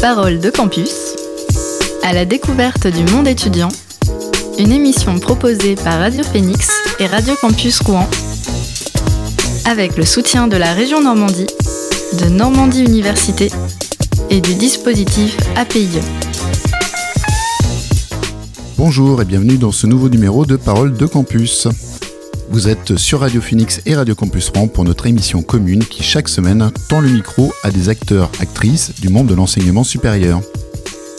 Parole de campus, à la découverte du monde étudiant, une émission proposée par Radio Phoenix et Radio Campus Rouen, avec le soutien de la région Normandie, de Normandie Université et du dispositif APIE. Bonjour et bienvenue dans ce nouveau numéro de Parole de Campus. Vous êtes sur Radio Phoenix et Radio Campus Rouen pour notre émission commune qui chaque semaine tend le micro à des acteurs, actrices du monde de l'enseignement supérieur.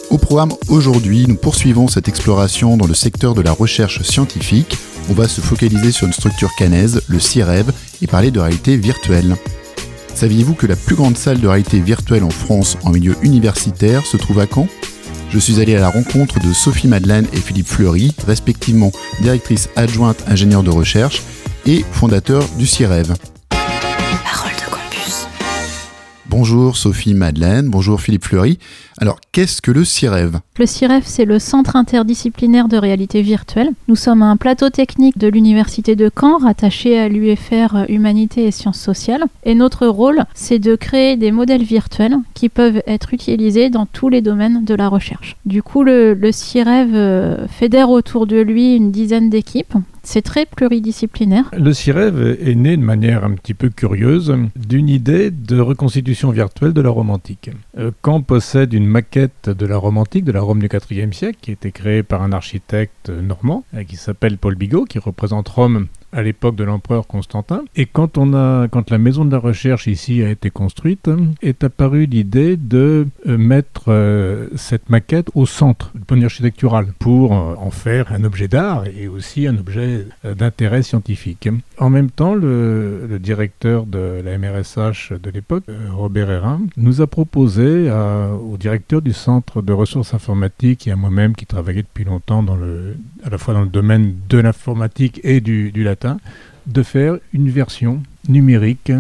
Au programme aujourd'hui, nous poursuivons cette exploration dans le secteur de la recherche scientifique. On va se focaliser sur une structure canaise, le CIREV, et parler de réalité virtuelle. Saviez-vous que la plus grande salle de réalité virtuelle en France en milieu universitaire se trouve à Caen? Je suis allé à la rencontre de Sophie Madeleine et Philippe Fleury, respectivement directrice adjointe ingénieure de recherche et fondateur du CIREV. Parole de campus. Bonjour Sophie Madeleine, bonjour Philippe Fleury. Alors, qu'est-ce que le CIREV Le CIREV, c'est le Centre interdisciplinaire de réalité virtuelle. Nous sommes un plateau technique de l'Université de Caen, rattaché à l'UFR Humanité et Sciences sociales. Et notre rôle, c'est de créer des modèles virtuels qui peuvent être utilisés dans tous les domaines de la recherche. Du coup, le, le CIREV euh, fédère autour de lui une dizaine d'équipes c'est très pluridisciplinaire. Le CIREV est né de manière un petit peu curieuse d'une idée de reconstitution virtuelle de la romantique. Euh, Caen possède une maquette de la Rome antique, de la Rome du IVe siècle, qui a été créée par un architecte normand euh, qui s'appelle Paul Bigot, qui représente Rome à l'époque de l'empereur Constantin. Et quand, on a, quand la maison de la recherche ici a été construite, est apparue l'idée de euh, mettre euh, cette maquette au centre du vue architectural pour euh, en faire un objet d'art et aussi un objet d'intérêt scientifique. En même temps, le, directeur de la MRSH de l'époque, Robert Hérin, nous a proposé au directeur du centre de ressources informatiques et à moi-même qui travaillait depuis longtemps dans le, à la fois dans le domaine de l'informatique et du, du latin, de faire une version numérique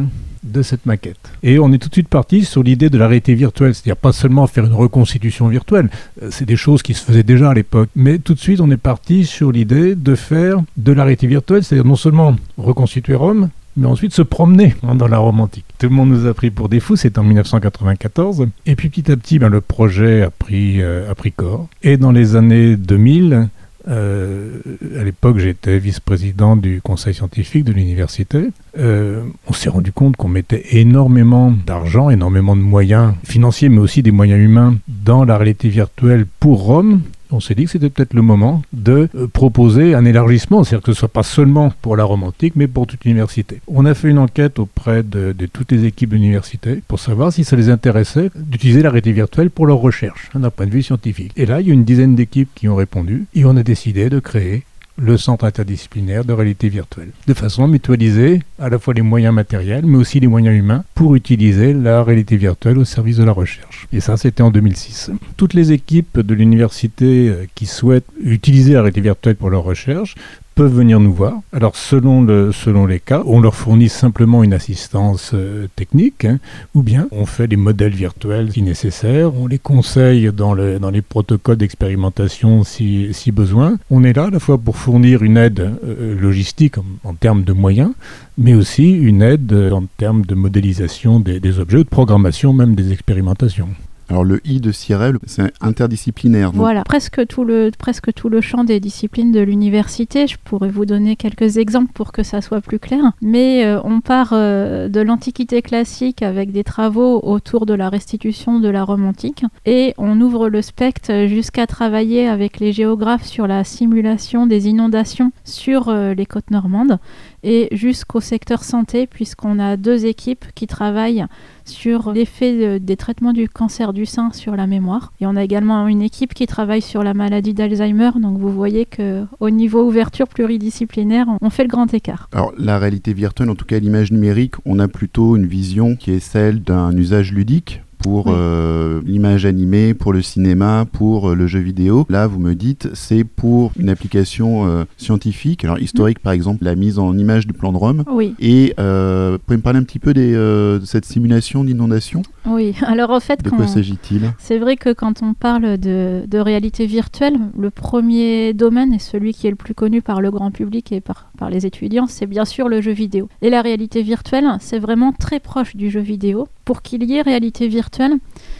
de cette maquette. Et on est tout de suite parti sur l'idée de la réalité virtuelle, c'est-à-dire pas seulement faire une reconstitution virtuelle, c'est des choses qui se faisaient déjà à l'époque, mais tout de suite on est parti sur l'idée de faire de la réalité virtuelle, c'est-à-dire non seulement reconstituer Rome, mais ensuite se promener hein, dans la Rome antique. Tout le monde nous a pris pour des fous, c'est en 1994, et puis petit à petit, ben, le projet a pris, euh, a pris corps. Et dans les années 2000, euh, à l'époque, j'étais vice-président du conseil scientifique de l'université. Euh, on s'est rendu compte qu'on mettait énormément d'argent, énormément de moyens financiers, mais aussi des moyens humains dans la réalité virtuelle pour Rome on s'est dit que c'était peut-être le moment de euh, proposer un élargissement, c'est-à-dire que ce ne soit pas seulement pour la romantique, mais pour toute l'université. On a fait une enquête auprès de, toutes les équipes de l'université pour savoir si ça les intéressait d'utiliser la réalité virtuelle pour leurs recherches, hein, d'un point de vue scientifique. Et là, il y a une dizaine d'équipes qui ont répondu, et on a décidé de créer le centre interdisciplinaire de réalité virtuelle, de façon à mutualiser à la fois les moyens matériels, mais aussi les moyens humains pour utiliser la réalité virtuelle au service de la recherche. Et ça, c'était en 2006. Toutes les équipes de l'université euh, qui souhaitent utiliser la réalité virtuelle pour leur recherche peuvent venir nous voir. Alors selon, selon les cas, on leur fournit simplement une assistance euh, technique, hein, ou bien on fait des modèles virtuels si nécessaire, on les conseille dans, le, dans les protocoles d'expérimentation si, besoin. On est là à la fois pour fournir une aide euh, logistique en, termes de moyens, mais aussi une aide en termes de modélisation des, objets, de programmation même des expérimentations. Alors le I de CIREL, c'est interdisciplinaire. Voilà, presque tout, le, presque tout le champ des disciplines de l'université. Je pourrais vous donner quelques exemples pour que ça soit plus clair. Mais euh, on part euh, de l'Antiquité classique avec des travaux autour de la restitution de la Rome antique et on ouvre le spectre jusqu'à travailler avec les géographes sur la simulation des inondations sur euh, les côtes normandes et jusqu'au secteur santé puisqu'on a deux équipes qui travaillent sur l'effet des traitements du cancer du sein sur la mémoire. Et on a également une équipe qui travaille sur la maladie d'Alzheimer. Donc vous voyez que au niveau ouverture pluridisciplinaire, on fait le grand écart. Alors la réalité virtuelle, en tout cas l'image numérique, on a plutôt une vision qui est celle d'un usage ludique pour oui. euh, l'image animée, pour le cinéma, pour euh, le jeu vidéo. Là, vous me dites, c'est pour une application euh, scientifique, alors historique mmh. par exemple, la mise en image du plan de Rome. Oui. Et vous pouvez me parler un petit peu des, de cette simulation d'inondation? Oui, alors en fait, de quoi s'agit-il? C'est vrai que quand on parle de, de, réalité virtuelle, le premier domaine et celui qui est le plus connu par le grand public et par, par les étudiants, c'est bien sûr le jeu vidéo. Et la réalité virtuelle, c'est vraiment très proche du jeu vidéo. Pour qu'il y ait réalité virtuelle,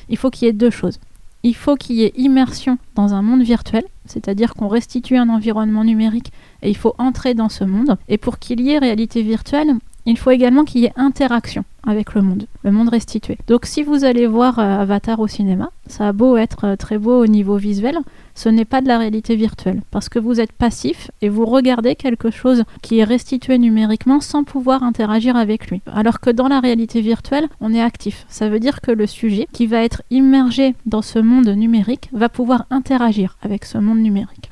il faut qu'il y ait deux choses. il faut qu'il y ait immersion dans un monde virtuel, c'est-à-dire qu'on restitue un environnement numérique et il faut entrer dans ce monde. Et pour qu'il y ait réalité virtuelle, il faut également qu'il y ait interaction avec le monde, le monde restitué. Donc si vous allez voir euh, Avatar au cinéma, ça a beau être euh, très beau au niveau visuel, ce n'est pas de la réalité virtuelle, parce que vous êtes passif et vous regardez quelque chose qui est restitué numériquement sans pouvoir interagir avec lui. Alors que dans la réalité virtuelle, on est actif. Ça veut dire que le sujet qui va être immergé dans ce monde numérique va pouvoir interagir avec ce monde numérique.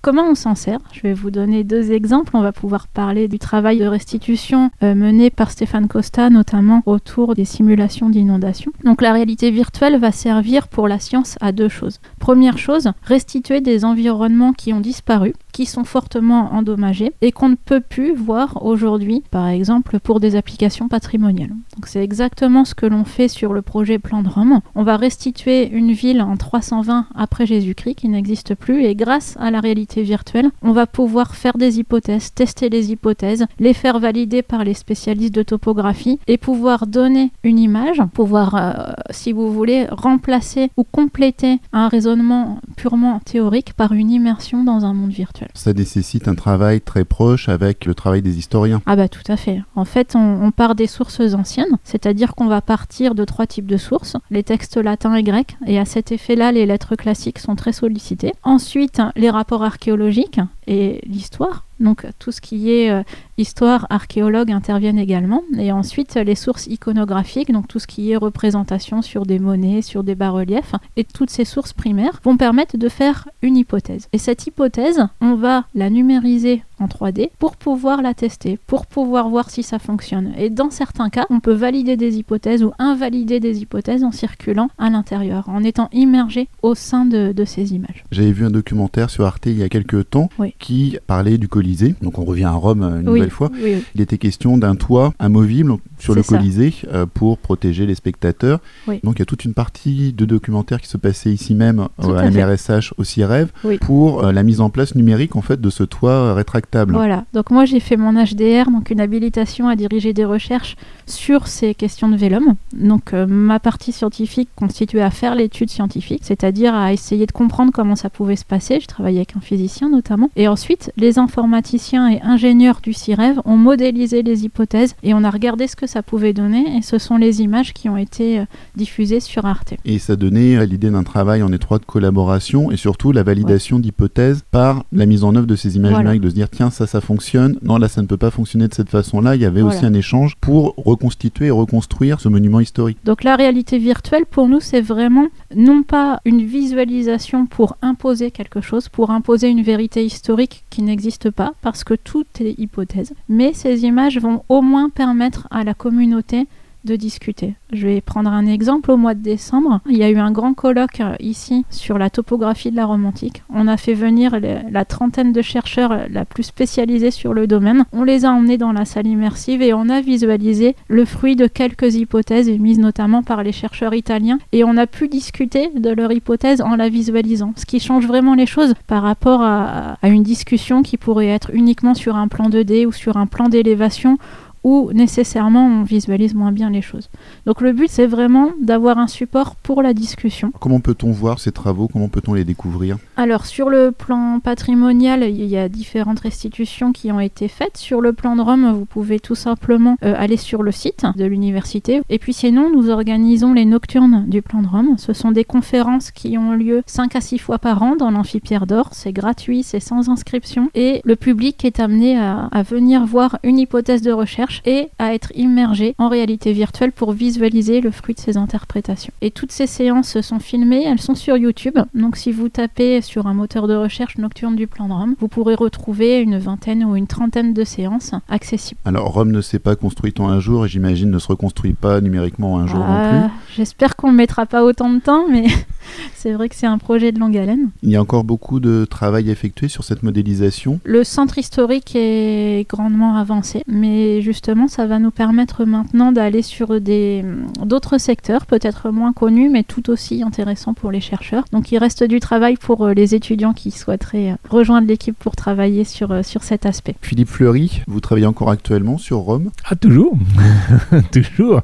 Comment on s'en sert? Je vais vous donner deux exemples. On va pouvoir parler du travail de restitution euh, mené par Stéphane Costa, notamment autour des simulations d'inondation. Donc la réalité virtuelle va servir pour la science à deux choses. Première chose, restituer des environnements qui ont disparu qui sont fortement endommagés et qu'on ne peut plus voir aujourd'hui, par exemple pour des applications patrimoniales. C'est exactement ce que l'on fait sur le projet Plan de Rome. On va restituer une ville en 320 après Jésus-Christ qui n'existe plus et grâce à la réalité virtuelle, on va pouvoir faire des hypothèses, tester les hypothèses, les faire valider par les spécialistes de topographie et pouvoir donner une image, pouvoir, euh, si vous voulez, remplacer ou compléter un raisonnement purement théorique par une immersion dans un monde virtuel. Ça nécessite un travail très proche avec le travail des historiens. Ah bah tout à fait. En fait, on, part des sources anciennes, c'est-à-dire qu'on va partir de trois types de sources, les textes latins et grecs, et à cet effet-là, les lettres classiques sont très sollicitées. Ensuite, les rapports archéologiques et l'histoire. Donc tout ce qui est euh, histoire, archéologue interviennent également. Et ensuite les sources iconographiques, donc tout ce qui est représentation sur des monnaies, sur des bas-reliefs. Et toutes ces sources primaires vont permettre de faire une hypothèse. Et cette hypothèse, on va la numériser en 3D pour pouvoir la tester, pour pouvoir voir si ça fonctionne. Et dans certains cas, on peut valider des hypothèses ou invalider des hypothèses en circulant à l'intérieur, en étant immergé au sein de, ces images. J'avais vu un documentaire sur Arte il y a quelques temps qui parlait du Colisée. Donc on revient à Rome une nouvelle fois. Il était question d'un toit amovible sur le Colisée euh, pour protéger les spectateurs. Donc il y a toute une partie de documentaire qui se passait ici même euh, à, MRSH au CIREV pour euh, la mise en place numérique en fait de ce toit rétractable voilà. Donc moi j'ai fait mon HDR, donc une habilitation à diriger des recherches sur ces questions de vélum. Donc euh, ma partie scientifique constituée à faire l'étude scientifique, c'est-à-dire à essayer de comprendre comment ça pouvait se passer. Je travaillais avec un physicien notamment. Et ensuite, les informaticiens et ingénieurs du CIREV ont modélisé les hypothèses et on a regardé ce que ça pouvait donner. Et ce sont les images qui ont été euh, diffusées sur Arte. Et ça donnait l'idée d'un travail en étroite collaboration et surtout la validation d'hypothèses par la mise en œuvre de ces images numériques, de se dire tiens ça ça fonctionne, non là ça ne peut pas fonctionner de cette façon-là. Il y avait aussi un échange pour reconstituer et reconstruire ce monument historique. Donc la réalité virtuelle pour nous c'est vraiment non pas une visualisation pour imposer quelque chose, pour imposer une vérité historique qui n'existe pas parce que tout est hypothèse, mais ces images vont au moins permettre à la communauté de discuter. Je vais prendre un exemple. Au mois de décembre, il y a eu un grand colloque euh, ici sur la topographie de la romantique. On a fait venir la trentaine de chercheurs euh, la plus spécialisés sur le domaine. On les a emmenés dans la salle immersive et on a visualisé le fruit de quelques hypothèses émises notamment par les chercheurs italiens. Et on a pu discuter de leur hypothèse en la visualisant, ce qui change vraiment les choses par rapport à, à une discussion qui pourrait être uniquement sur un plan 2D ou sur un plan d'élévation où nécessairement on visualise moins bien les choses. Donc le but c'est vraiment d'avoir un support pour la discussion. Comment peut-on voir ces travaux? Comment peut-on les découvrir? Alors sur le plan patrimonial, il y a différentes restitutions qui ont été faites. Sur le plan de Rome, vous pouvez tout simplement euh, aller sur le site de l'université. Et puis sinon, nous organisons les nocturnes du plan de Rome. Ce sont des conférences qui ont lieu 5 à 6 fois par an dans l'amphipierre d'or. C'est gratuit, c'est sans inscription. Et le public est amené à venir voir une hypothèse de recherche et à être immergé en réalité virtuelle pour visualiser le fruit de ses interprétations. Et toutes ces séances sont filmées, elles sont sur YouTube. Donc si vous tapez sur un moteur de recherche nocturne du plan de Rome, vous pourrez retrouver une vingtaine ou une trentaine de séances accessibles. Alors Rome ne s'est pas construite en un jour et j'imagine ne se reconstruit pas numériquement en un jour non ah, plus. J'espère qu'on ne mettra pas autant de temps, mais c'est vrai que c'est un projet de longue haleine. Il y a encore beaucoup de travail effectué sur cette modélisation. Le centre historique est grandement avancé, mais justement, ça va nous permettre maintenant d'aller sur des d'autres secteurs, peut-être moins connus, mais tout aussi intéressants pour les chercheurs. Donc, il reste du travail pour euh, les étudiants qui souhaiteraient euh, rejoindre l'équipe pour travailler sur, euh, sur cet aspect. Philippe Fleury, vous travaillez encore actuellement sur Rome? Ah, toujours Toujours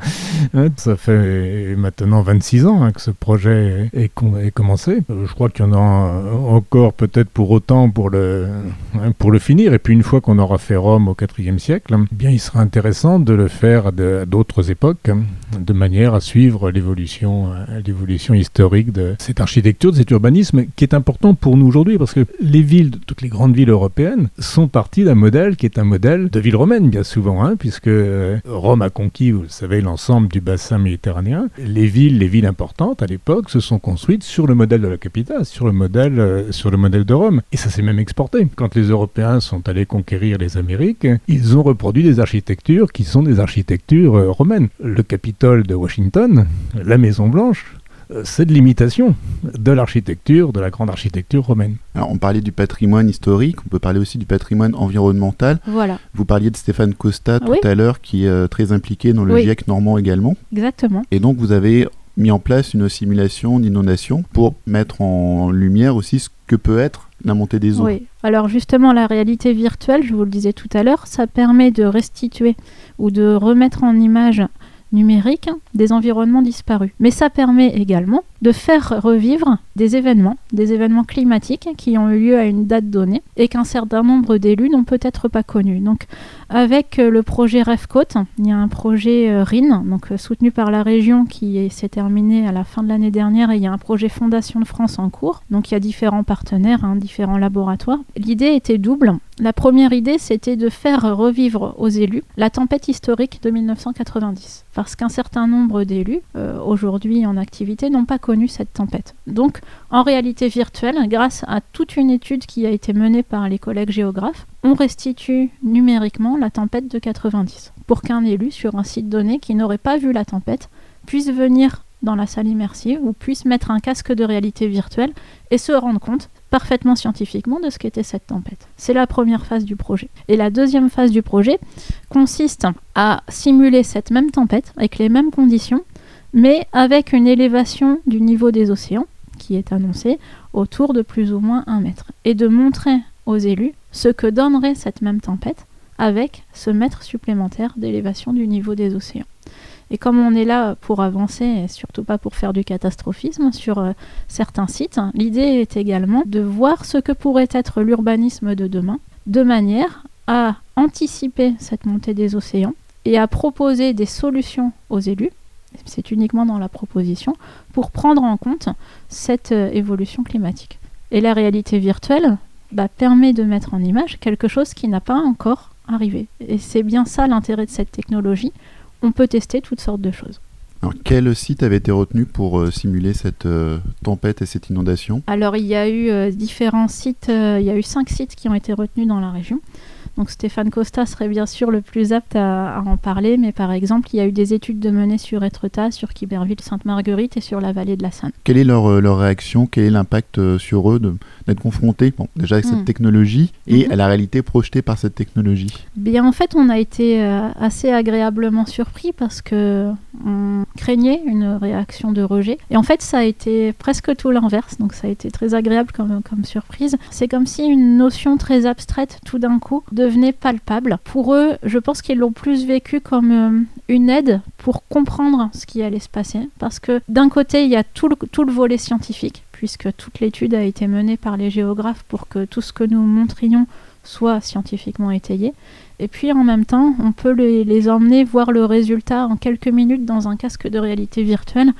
Ça fait maintenant 26 ans hein, que ce projet est, commencé. Je crois qu'il y en a encore peut-être pour autant pour le, hein, pour le finir. Et puis une fois qu'on aura fait Rome au IVe siècle, eh bien il sera intéressant de le faire à d'autres époques, de manière à suivre l'évolution, l'évolution historique de cette architecture, de cet urbanisme qui est important pour nous aujourd'hui parce que les villes, toutes les grandes villes européennes, sont parties d'un modèle qui est un modèle de ville romaine bien souvent, hein, puisque euh, Rome a conquis, vous le savez, l'ensemble du bassin méditerranéen. Les villes, les villes importantes à l'époque, se sont construites sur le modèle de la capitale, sur le modèle, euh, sur le modèle de Rome. Et ça s'est même exporté. Quand les Européens sont allés conquérir les Amériques, ils ont reproduit des architectures qui sont des architectures euh, romaines. Le Capitole de Washington, la Maison Blanche, euh, c'est de l'imitation de l'architecture, de la grande architecture romaine. Alors, on parlait du patrimoine historique, on peut parler aussi du patrimoine environnemental. Voilà. Vous parliez de Stéphane Costa tout à l'heure, qui est euh, très impliqué dans le GIEC normand également. Exactement. Et donc, vous avez mis en place une simulation d'inondation pour mettre en lumière aussi ce que peut être la montée des eaux. Oui, alors justement la réalité virtuelle, je vous le disais tout à l'heure, ça permet de restituer ou de remettre en image numérique des environnements disparus. Mais ça permet également de faire revivre des événements, des événements climatiques qui ont eu lieu à une date donnée et qu'un certain nombre d'élus n'ont peut-être pas connu. Donc avec euh, le projet REFCOTE, il y a un projet euh, RIN, donc euh, soutenu par la région qui s'est terminé à la fin de l'année dernière et il y a un projet Fondation de France en cours. Donc il y a différents partenaires, hein, différents laboratoires. L'idée était double. La première idée, c'était de faire revivre aux élus la tempête historique de 1990. Parce qu'un certain nombre d'élus, aujourd'hui en activité, n'ont pas connu cette tempête. Donc, en réalité virtuelle, grâce à toute une étude qui a été menée par les collègues géographes, on restitue numériquement la tempête de 90 pour qu'un élu sur un site donné qui n'aurait pas vu la tempête puisse venir dans la salle immersive ou puisse mettre un casque de réalité virtuelle et se rendre compte parfaitement scientifiquement de ce qu'était cette tempête. C'est la première phase du projet. Et la deuxième phase du projet consiste à simuler cette même tempête avec les mêmes conditions, mais avec une élévation du niveau des océans qui est annoncée autour de plus ou moins un mètre, et de montrer aux élus ce que donnerait cette même tempête avec ce mètre supplémentaire d'élévation du niveau des océans. Et comme on est là pour avancer, et surtout pas pour faire du catastrophisme sur euh, certains sites, l'idée est également de voir ce que pourrait être l'urbanisme de demain, de manière à anticiper cette montée des océans et à proposer des solutions aux élus c'est uniquement dans la proposition, pour prendre en compte cette euh, évolution climatique. Et la réalité virtuelle bah, permet de mettre en image quelque chose qui n'a pas encore arrivé. Et c'est bien ça l'intérêt de cette technologie. On peut tester toutes sortes de choses. Alors, quel site avait été retenu pour euh, simuler cette euh, tempête et cette inondation? Alors, il y a eu différents sites, il y a eu cinq sites qui ont été retenus dans la région. Donc Stéphane Costa serait bien sûr le plus apte à, en parler, mais par exemple, il y a eu des études de menées sur Etretat, sur Quiberville, Sainte-Marguerite et sur la vallée de la Seine. Quelle est leur, euh, leur réaction? Quel est l'impact euh, sur eux d'être confrontés? Bon, déjà avec cette hmm. technologie et mhm. à la réalité projetée par cette technologie? Bien, en fait, on a été euh, assez agréablement surpris parce que on craignait une réaction de rejet. Et en fait, ça a été presque tout l'inverse, donc ça a été très agréable comme, comme surprise. C'est comme si une notion très abstraite, tout d'un coup, de devenait palpable. Pour eux, je pense qu'ils l'ont plus vécu comme euh, une aide pour comprendre ce qui allait se passer. Parce que d'un côté, il y a tout le, tout le volet scientifique, puisque toute l'étude a été menée par les géographes pour que tout ce que nous montrions soit scientifiquement étayé. Et puis en même temps, on peut les, emmener voir le résultat en quelques minutes dans un casque de réalité virtuelle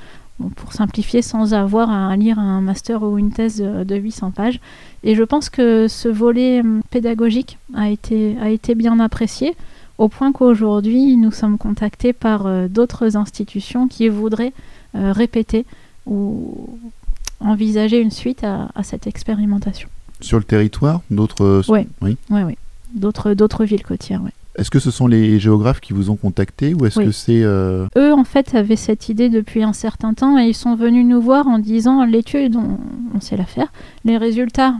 pour simplifier, sans avoir à lire un master ou une thèse de 800 pages. Et je pense que ce volet hum, pédagogique a été, a été bien apprécié, au point qu'aujourd'hui, nous sommes contactés par euh, d'autres institutions qui voudraient euh, répéter ou envisager une suite à, cette expérimentation. Sur le territoire, d'autres... Oui, oui, oui. D'autres villes côtières, oui. Est-ce que ce sont les géographes qui vous ont contacté ou est-ce que c'est... Euh, Eux, en fait, avaient cette idée depuis un certain temps et ils sont venus nous voir en disant l'étude, on sait la faire, les résultats,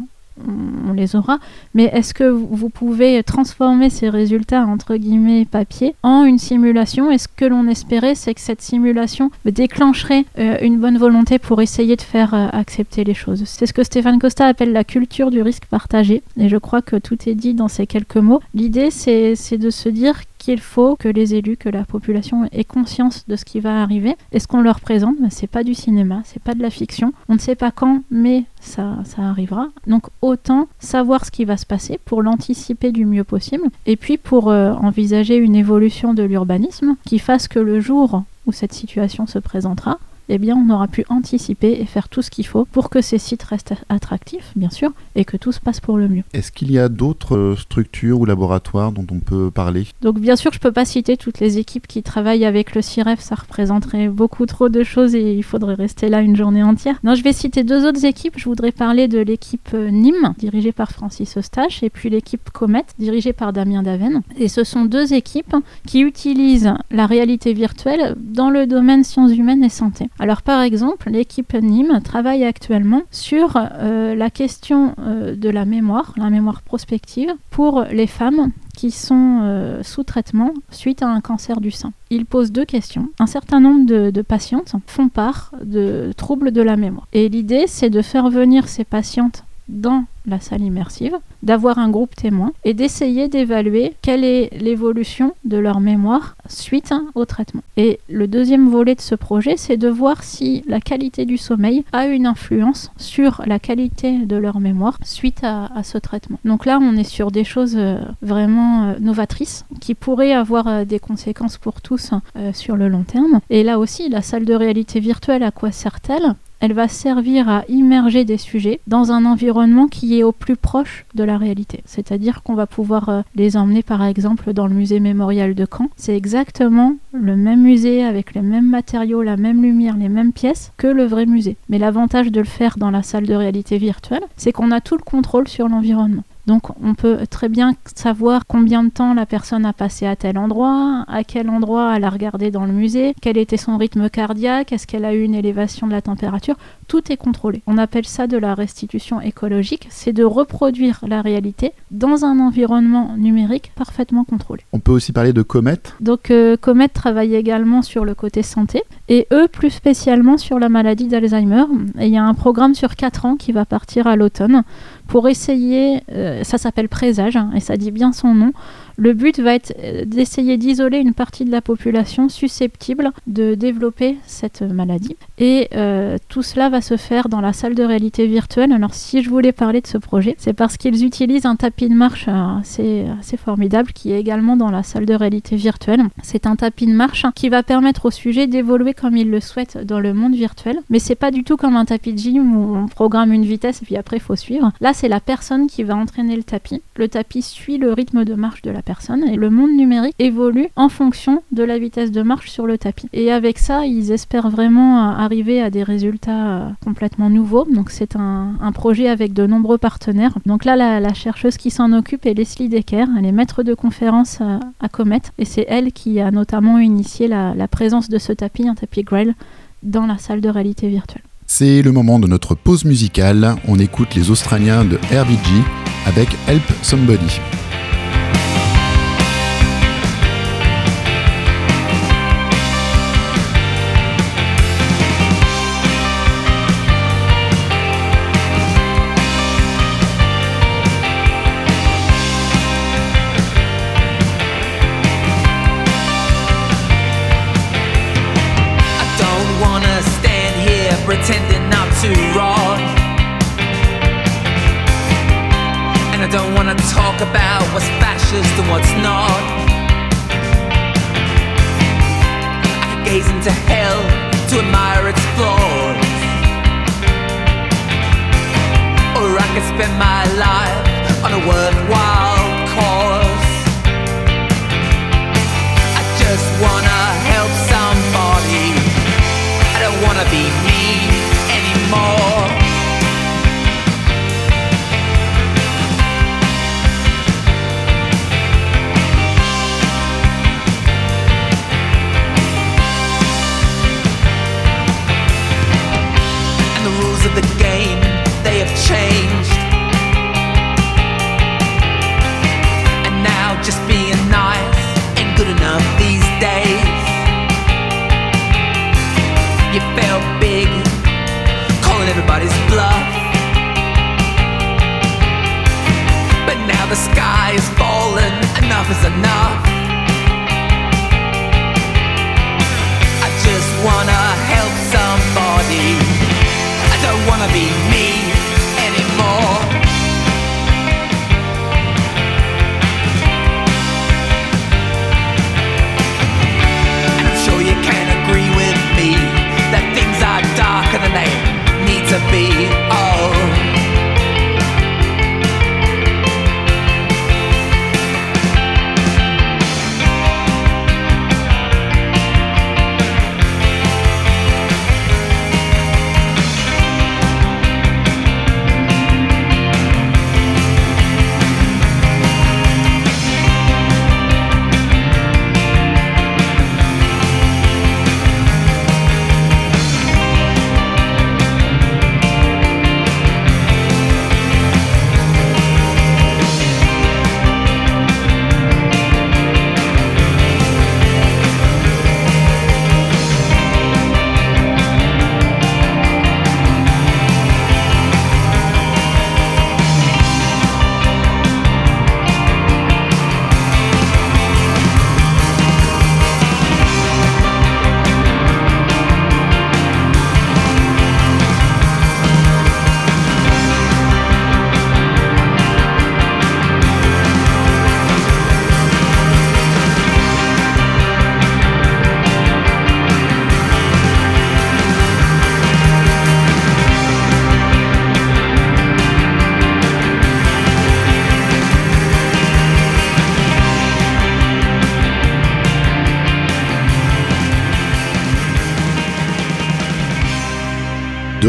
on les aura, mais est-ce que vous pouvez transformer ces résultats entre guillemets papier en une simulation? Et ce que l'on espérait, c'est que cette simulation déclencherait euh, une bonne volonté pour essayer de faire euh, accepter les choses? C'est ce que Stéphane Costa appelle la culture du risque partagé, et je crois que tout est dit dans ces quelques mots. L'idée, c'est de se dire qu'il faut que les élus, que la population ait conscience de ce qui va arriver. Et ce qu'on leur présente, ben, c'est pas du cinéma, c'est pas de la fiction. On ne sait pas quand, mais ça, ça arrivera. Donc autant savoir ce qui va se passer pour l'anticiper du mieux possible. Et puis pour euh, envisager une évolution de l'urbanisme qui fasse que le jour où cette situation se présentera, eh bien, on aura pu anticiper et faire tout ce qu'il faut pour que ces sites restent attractifs, bien sûr, et que tout se passe pour le mieux. Est-ce qu'il y a d'autres euh, structures ou laboratoires dont on peut parler? Donc, bien sûr, je ne peux pas citer toutes les équipes qui travaillent avec le CIREF, ça représenterait beaucoup trop de choses et il faudrait rester là une journée entière. Non, je vais citer deux autres équipes. Je voudrais parler de l'équipe euh, Nîmes, dirigée par Francis Eustache, et puis l'équipe Comet, dirigée par Damien Daven. Et ce sont deux équipes qui utilisent la réalité virtuelle dans le domaine sciences humaines et santé. Alors par exemple, l'équipe Nîmes travaille actuellement sur euh, la question euh, de la mémoire, la mémoire prospective, pour les femmes qui sont euh, sous traitement suite à un cancer du sein. Il pose deux questions. Un certain nombre de, de patientes font part de troubles de la mémoire. Et l'idée, c'est de faire venir ces patientes dans la salle immersive, d'avoir un groupe témoin et d'essayer d'évaluer quelle est l'évolution de leur mémoire suite au traitement. Et le deuxième volet de ce projet, c'est de voir si la qualité du sommeil a une influence sur la qualité de leur mémoire suite à, ce traitement. Donc là, on est sur des choses euh, vraiment euh, novatrices qui pourraient avoir euh, des conséquences pour tous sur le long terme. Et là aussi, la salle de réalité virtuelle, à quoi sert-elle? Elle va servir à immerger des sujets dans un environnement qui est au plus proche de la réalité. C'est-à-dire qu'on va pouvoir euh, les emmener par exemple dans le musée mémorial de Caen. C'est exactement le même musée avec les mêmes matériaux, la même lumière, les mêmes pièces que le vrai musée. Mais l'avantage de le faire dans la salle de réalité virtuelle, c'est qu'on a tout le contrôle sur l'environnement. Donc on peut très bien savoir combien de temps la personne a passé à tel endroit, à quel endroit elle a regardé dans le musée, quel était son rythme cardiaque, est-ce qu'elle a eu une élévation de la température. Tout est contrôlé. On appelle ça de la restitution écologique, c'est de reproduire la réalité dans un environnement numérique parfaitement contrôlé. On peut aussi parler de Comet. Donc euh, Comet travaille également sur le côté santé et eux plus spécialement sur la maladie d'Alzheimer. Et il y a un programme sur 4 ans qui va partir à l'automne pour essayer, euh, ça s'appelle présage, hein, et ça dit bien son nom, le but va être euh, d'essayer d'isoler une partie de la population susceptible de développer cette maladie. Et euh, tout cela va se faire dans la salle de réalité virtuelle. Alors si je voulais parler de ce projet, c'est parce qu'ils utilisent un tapis de marche assez, formidable qui est également dans la salle de réalité virtuelle. C'est un tapis de marche qui va permettre au sujet d'évoluer comme il le souhaite dans le monde virtuel. Mais c'est pas du tout comme un tapis de gym où on programme une vitesse et puis après il faut suivre. Là c'est la personne qui va entraîner le tapis. Le tapis suit le rythme de marche de la personne et le monde numérique évolue en fonction de la vitesse de marche sur le tapis. Et avec ça, ils espèrent vraiment euh, arriver à des résultats euh, complètement nouveaux. Donc c'est un, projet avec de nombreux partenaires. Donc là, la, chercheuse qui s'en occupe est Leslie Decker. Elle est maître de conférence à, à Comet et c'est elle qui a notamment initié la, la présence de ce tapis, un tapis Grail, dans la salle de réalité virtuelle. C'est le moment de notre pause musicale. On écoute les Australiens de RBG avec Help Somebody.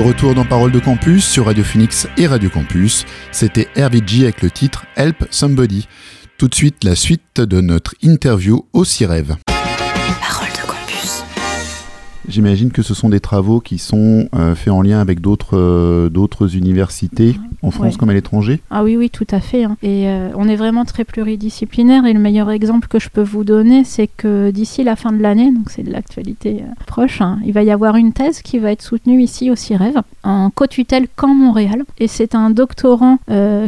Retour dans Parole de Campus sur Radio Phoenix et Radio Campus, c'était RVG avec le titre Help Somebody. Tout de suite, la suite de notre interview au CIREV. J'imagine que ce sont des travaux qui sont euh, faits en lien avec d'autres euh, d'autres universités en France Ouais. comme à l'étranger? Ah oui, oui, tout à fait. hein. Et euh, on est vraiment très pluridisciplinaire. Et le meilleur exemple que je peux vous donner, c'est que d'ici la fin de l'année, donc c'est de l'actualité proche, hein, il va y avoir une thèse qui va être soutenue ici au CIREV, en co-tutelle Caen Montréal. Et c'est un doctorant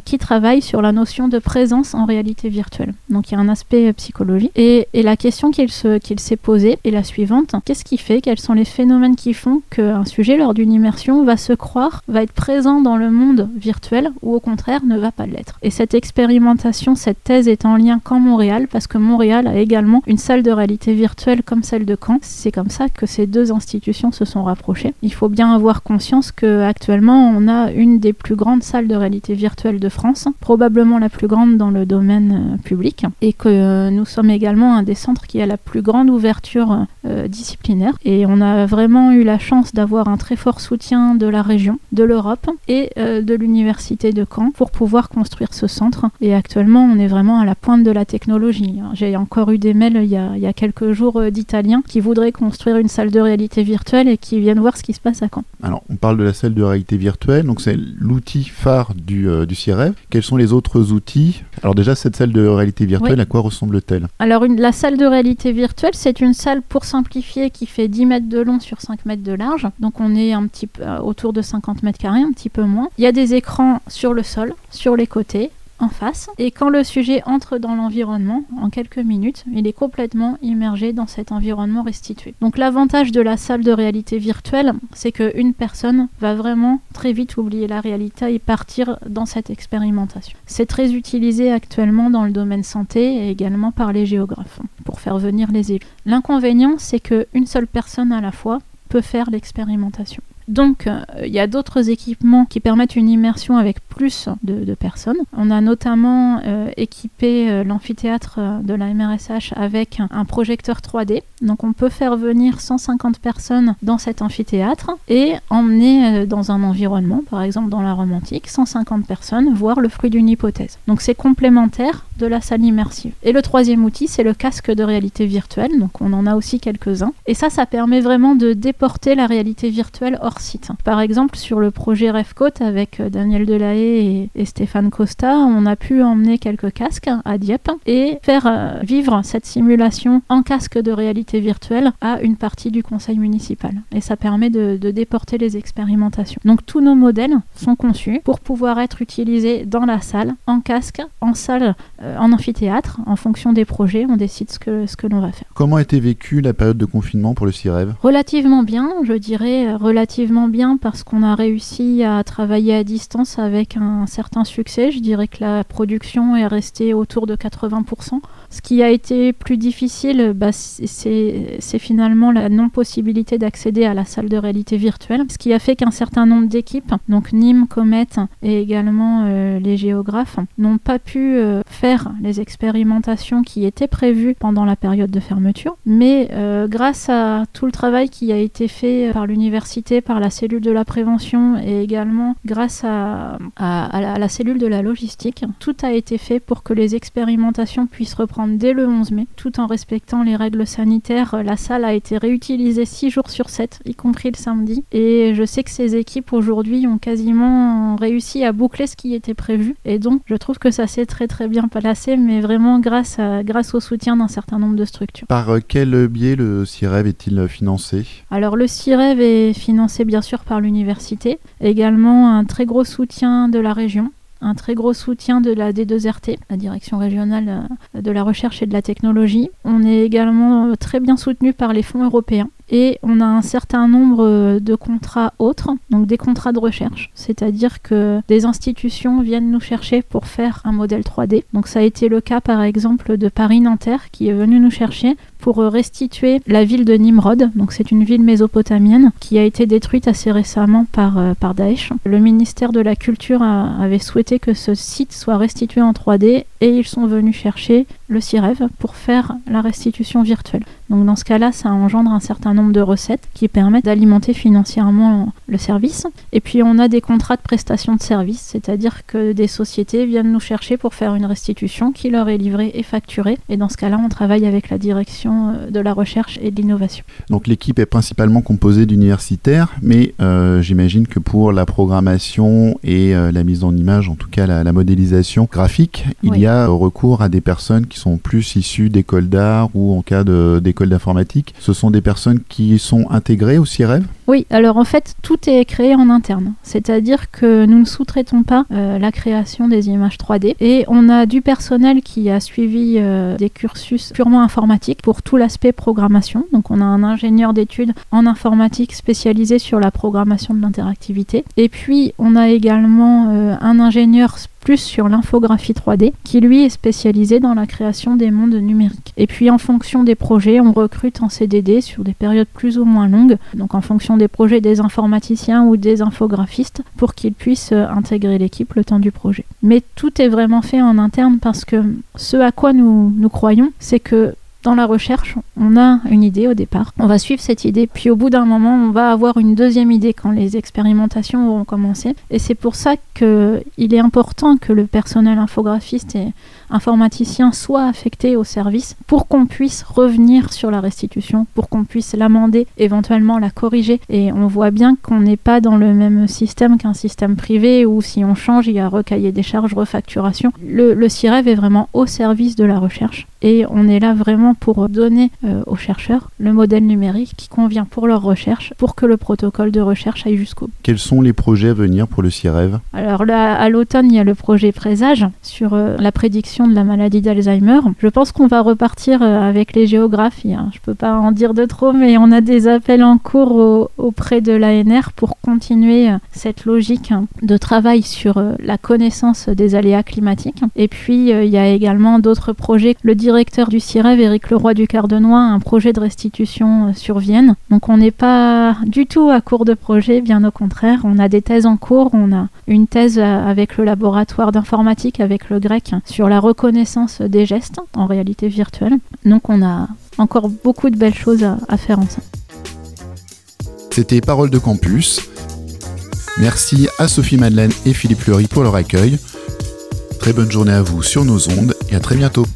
qui travaille sur la notion de présence en réalité virtuelle. Donc il y a un aspect psychologique. Et, et la question qu'il se- qu'il s'est posée est la suivante. Qu'est-ce qui fait sont les phénomènes qui font qu'un sujet, lors d'une immersion, va se croire, va être présent dans le monde virtuel ou au contraire ne va pas l'être Et cette expérimentation, cette thèse est en lien qu'en Montréal parce que Montréal a également une salle de réalité virtuelle comme celle de Caen. C'est comme ça que ces deux institutions se sont rapprochées. Il faut bien avoir conscience que actuellement on a une des plus grandes salles de réalité virtuelle de France, probablement la plus grande dans le domaine euh, public, et que euh, nous sommes également un des centres qui a la plus grande ouverture euh, disciplinaire. Et on a vraiment eu la chance d'avoir un très fort soutien de la région, de l'Europe et euh, de l'université de Caen pour pouvoir construire ce centre. Et actuellement, on est vraiment à la pointe de la technologie. J'ai encore eu des mails il y a, il y a quelques jours euh, d'Italiens qui voudraient construire une salle de réalité virtuelle et qui viennent voir ce qui se passe à Caen. Alors, on parle de la salle de réalité virtuelle, donc c'est l'outil phare du, euh, du CIREV. Quels sont les autres outils? Alors déjà, cette salle de réalité virtuelle, Oui. à quoi ressemble-t-elle? Alors une- la salle de réalité virtuelle, c'est une salle pour simplifier qui fait 10 mètres de long sur 5 mètres de large. Donc on est un petit peu euh, autour de 50 mètres carrés, un petit peu moins. Il y a des écrans sur le sol, sur les côtés en face et quand le sujet entre dans l'environnement en quelques minutes il est complètement immergé dans cet environnement restitué donc l'avantage de la salle de réalité virtuelle c'est qu'une personne va vraiment très vite oublier la réalité et partir dans cette expérimentation c'est très utilisé actuellement dans le domaine santé et également par les géographes pour faire venir les élus. L'inconvénient, c'est qu'une seule personne à la fois peut faire l'expérimentation. Donc, euh, il y a d'autres équipements qui permettent une immersion avec de, personnes. On a notamment euh, équipé euh, l'amphithéâtre euh, de la MRSH avec un, projecteur 3D. Donc, on peut faire venir 150 personnes dans cet amphithéâtre et emmener dans un environnement, par exemple dans la romantique, 150 personnes, voir le fruit d'une hypothèse. Donc, c'est complémentaire de la salle immersive. Et le troisième outil, c'est le casque de réalité virtuelle. Donc, on en a aussi quelques-uns. Et ça, ça permet vraiment de déporter la réalité virtuelle hors site. Par exemple, sur le projet REFCOTE avec Daniel Delahaye et, et Stéphane Costa, on a pu emmener quelques casques à Dieppe et faire euh, vivre cette simulation en casque de réalité virtuelle à une partie du conseil municipal. Et ça permet de, de déporter les expérimentations. Donc tous nos modèles sont conçus pour pouvoir être utilisés dans la salle, en casque, en salle, euh, en amphithéâtre. En fonction des projets, on décide ce que, ce que l'on va faire. Comment a été vécue la période de confinement pour le CIREV Relativement bien, je dirais euh, relativement bien parce qu'on a réussi à travailler à distance avec un certain succès. Je dirais que la production est restée autour de 80%. Ce qui a été plus difficile, bah, c'est finalement la non-possibilité d'accéder à la salle de réalité virtuelle, ce qui a fait qu'un certain nombre d'équipes, donc Nîmes, Comet et également euh, les géographes, n'ont pas pu euh, faire les expérimentations qui étaient prévues pendant la période de fermeture. Mais euh, grâce à tout le travail qui a été fait par l'université, par la cellule de la prévention et également grâce à la cellule de la logistique, tout a été fait pour que les expérimentations puissent reprendre dès le 11 mai, tout en respectant les règles sanitaires. La salle a été réutilisée 6 jours sur 7, y compris le samedi. Et je sais que ces équipes aujourd'hui ont quasiment réussi à boucler ce qui était prévu. Et donc, je trouve que ça s'est très très bien placé, mais vraiment grâce, à, grâce au soutien d'un certain nombre de structures. Par euh, quel biais le CIREV est-il financé? Alors le CIREV est financé bien sûr par l'université, également un très gros soutien de la région, un très gros soutien de la D2RT, la direction régionale euh, de la recherche et de la technologie. On est également euh, très bien soutenu par les fonds européens. Et on a un certain nombre euh, de contrats autres, donc des contrats de recherche, c'est-à-dire que des institutions viennent nous chercher pour faire un modèle 3D. Donc ça a été le cas par exemple de Paris-Nanterre qui est venu nous chercher pour restituer la ville de Nimrod. Donc c'est une ville mésopotamienne qui a été détruite assez récemment par, euh, par Daesh. Le ministère de la Culture avait souhaité que ce site soit restitué en 3D et ils sont venus chercher le CIREV pour faire la restitution virtuelle. Donc dans ce cas-là, ça engendre un certain nombre de recettes qui permettent d'alimenter financièrement le service. Et puis on a des contrats de prestation de service, c'est-à-dire que des sociétés viennent nous chercher pour faire une restitution qui leur est livrée et facturée. Et dans ce cas-là, on travaille avec la direction euh, de la recherche et de l'innovation. Donc l'équipe est principalement composée d'universitaires, mais euh, j'imagine que pour la programmation et euh, la mise en image, en tout cas la, modélisation graphique, il y a recours à des personnes qui sont plus issues d'écoles d'art ou en cas d'école d'informatique. Ce sont des personnes qui sont intégrées au CIREV Oui, alors en fait, tout est créé en interne. C'est-à-dire que nous ne sous-traitons pas euh, la création des images 3D et on a du personnel qui a suivi des cursus purement informatiques pour tout l'aspect programmation. Donc on a un ingénieur d'études en informatique spécialisé sur la programmation de l'interactivité. Et puis on a également euh, un ingénieur plus sur l'infographie 3D, qui lui est spécialisé dans la création des mondes numériques. Et puis en fonction des projets, on recrute en CDD sur des périodes plus ou moins longues, donc en fonction des projets des informaticiens ou des infographistes, pour qu'ils puissent euh, intégrer l'équipe le temps du projet. Mais tout est vraiment fait en interne parce que ce à quoi nous, nous croyons, c'est que dans la recherche, on a une idée au départ, on va suivre cette idée, puis au bout d'un moment, on va avoir une deuxième idée quand les expérimentations auront commencé. Et c'est pour ça qu'il est important que le personnel infographiste et informaticien soit affecté au service pour qu'on puisse revenir sur la restitution, pour qu'on puisse l'amender, éventuellement la corriger. Et on voit bien qu'on n'est pas dans le même système qu'un système privé où si on change, il y a recahier des charges, refacturation. Le, le CIREV est vraiment au service de la recherche et on est là vraiment pour donner euh, aux chercheurs le modèle numérique qui convient pour leur recherche, pour que le protocole de recherche aille jusqu'au bout. Quels sont les projets à venir pour le CIREV? Alors là, à l'automne, il y a le projet Présage sur euh, la prédiction de la maladie d'Alzheimer. Je pense qu'on va repartir euh, avec les géographies. Hein. Je peux pas en dire de trop, mais on a des appels en cours auprès de l'ANR pour continuer cette logique hein, de travail sur la connaissance des aléas climatiques. Et puis, il y a également d'autres projets. Le directeur du CIREV, Éric Leroy du Cardenois, un projet de restitution euh, sur Vienne. Donc on n'est pas du tout à court de projet, bien au contraire. On a des thèses en cours. On a une thèse euh, avec le laboratoire d'informatique, avec le grec, sur la reconnaissance des gestes en réalité virtuelle. Donc on a encore beaucoup de belles choses à, faire ensemble. C'était Parole de Campus. Merci à Sophie Madeleine et Philippe Fleury pour leur accueil. Très bonne journée à vous sur nos ondes et à très bientôt.